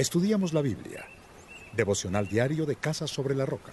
Estudiamos la Biblia. Devocional diario de Casa sobre la Roca.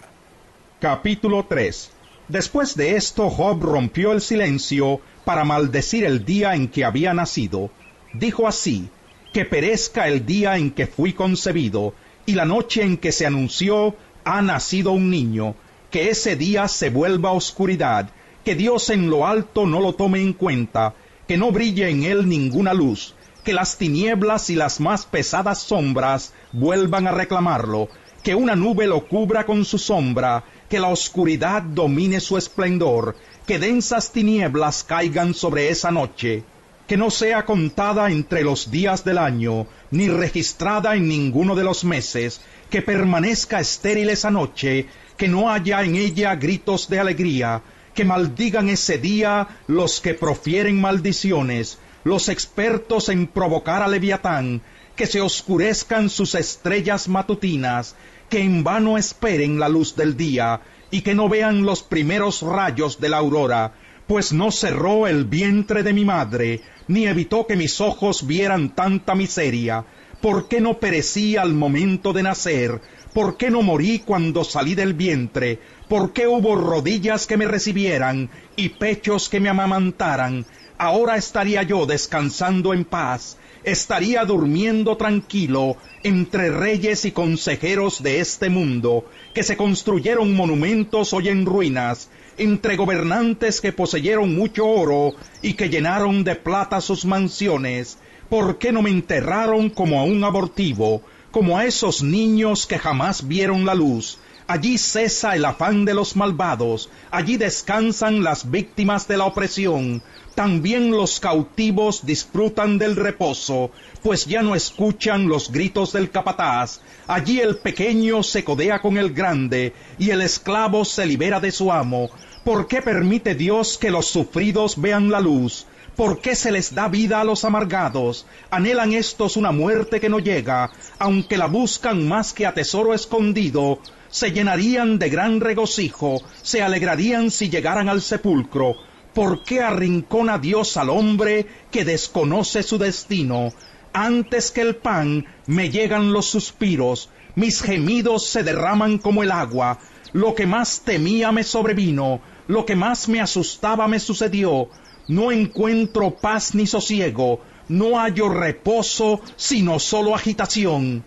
Capítulo 3. Después de esto, Job rompió el silencio para maldecir el día en que había nacido. Dijo así, que perezca el día en que fui concebido, y la noche en que se anunció, ha nacido un niño, que ese día se vuelva oscuridad, que Dios en lo alto no lo tome en cuenta, que no brille en él ninguna luz, que las tinieblas y las más pesadas sombras vuelvan a reclamarlo, que una nube lo cubra con su sombra, que la oscuridad domine su esplendor, que densas tinieblas caigan sobre esa noche, que no sea contada entre los días del año, ni registrada en ninguno de los meses, que permanezca estéril esa noche, que no haya en ella gritos de alegría, que maldigan ese día los que profieren maldiciones, los expertos en provocar a Leviatán, que se oscurezcan sus estrellas matutinas, que en vano esperen la luz del día, y que no vean los primeros rayos de la aurora, pues no cerró el vientre de mi madre, ni evitó que mis ojos vieran tanta miseria. ¿Por qué no perecí al momento de nacer? ¿Por qué no morí cuando salí del vientre? ¿Por qué hubo rodillas que me recibieran y pechos que me amamantaran? Ahora estaría yo descansando en paz, estaría durmiendo tranquilo entre reyes y consejeros de este mundo, que se construyeron monumentos hoy en ruinas, entre gobernantes que poseyeron mucho oro y que llenaron de plata sus mansiones. ¿Por qué no me enterraron como a un abortivo, como a esos niños que jamás vieron la luz? Allí cesa el afán de los malvados, allí descansan las víctimas de la opresión, también los cautivos disfrutan del reposo, pues ya no escuchan los gritos del capataz, allí el pequeño se codea con el grande, y el esclavo se libera de su amo. ¿Por qué permite Dios que los sufridos vean la luz? ¿Por qué se les da vida a los amargados? Anhelan estos una muerte que no llega, aunque la buscan más que a tesoro escondido, se llenarían de gran regocijo, se alegrarían si llegaran al sepulcro. ¿Por qué arrincona Dios al hombre que desconoce su destino? Antes que el pan me llegan los suspiros, mis gemidos se derraman como el agua, lo que más temía me sobrevino, lo que más me asustaba me sucedió, no encuentro paz ni sosiego, no hallo reposo, sino solo agitación.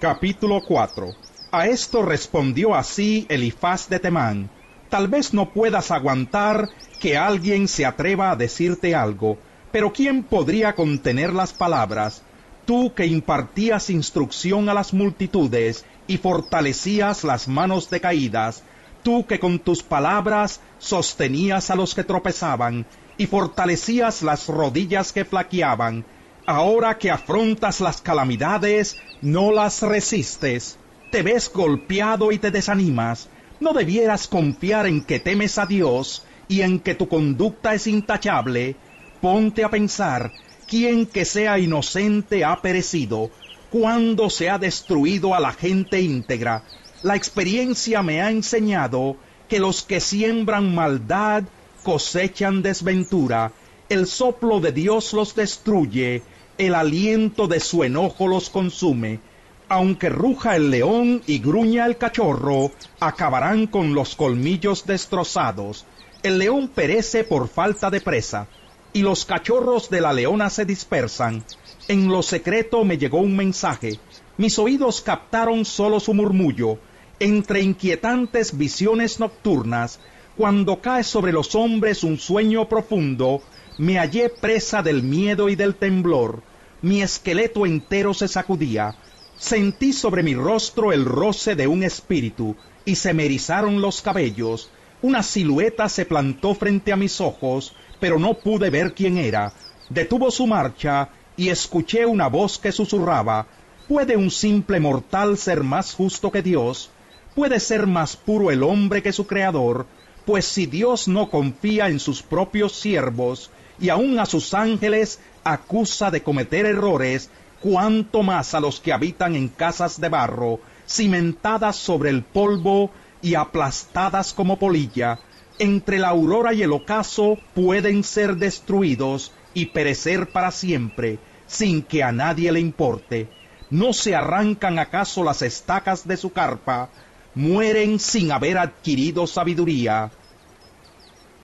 Capítulo 4 a esto respondió así Elifaz de Temán, tal vez no puedas aguantar que alguien se atreva a decirte algo, pero ¿quién podría contener las palabras? Tú que impartías instrucción a las multitudes y fortalecías las manos decaídas, tú que con tus palabras sostenías a los que tropezaban y fortalecías las rodillas que flaqueaban, ahora que afrontas las calamidades, no las resistes te ves golpeado y te desanimas, no debieras confiar en que temes a Dios y en que tu conducta es intachable. Ponte a pensar, ¿quién que sea inocente ha perecido? ¿Cuándo se ha destruido a la gente íntegra? La experiencia me ha enseñado que los que siembran maldad cosechan desventura. El soplo de Dios los destruye, el aliento de su enojo los consume aunque ruja el león y gruña el cachorro, acabarán con los colmillos destrozados. El león perece por falta de presa, y los cachorros de la leona se dispersan. En lo secreto me llegó un mensaje. Mis oídos captaron solo su murmullo. Entre inquietantes visiones nocturnas, cuando cae sobre los hombres un sueño profundo, me hallé presa del miedo y del temblor. Mi esqueleto entero se sacudía Sentí sobre mi rostro el roce de un espíritu y se me erizaron los cabellos. Una silueta se plantó frente a mis ojos, pero no pude ver quién era. Detuvo su marcha y escuché una voz que susurraba, ¿Puede un simple mortal ser más justo que Dios? ¿Puede ser más puro el hombre que su Creador? Pues si Dios no confía en sus propios siervos y aun a sus ángeles acusa de cometer errores, cuanto más a los que habitan en casas de barro, cimentadas sobre el polvo y aplastadas como polilla, entre la aurora y el ocaso pueden ser destruidos y perecer para siempre, sin que a nadie le importe. ¿No se arrancan acaso las estacas de su carpa? Mueren sin haber adquirido sabiduría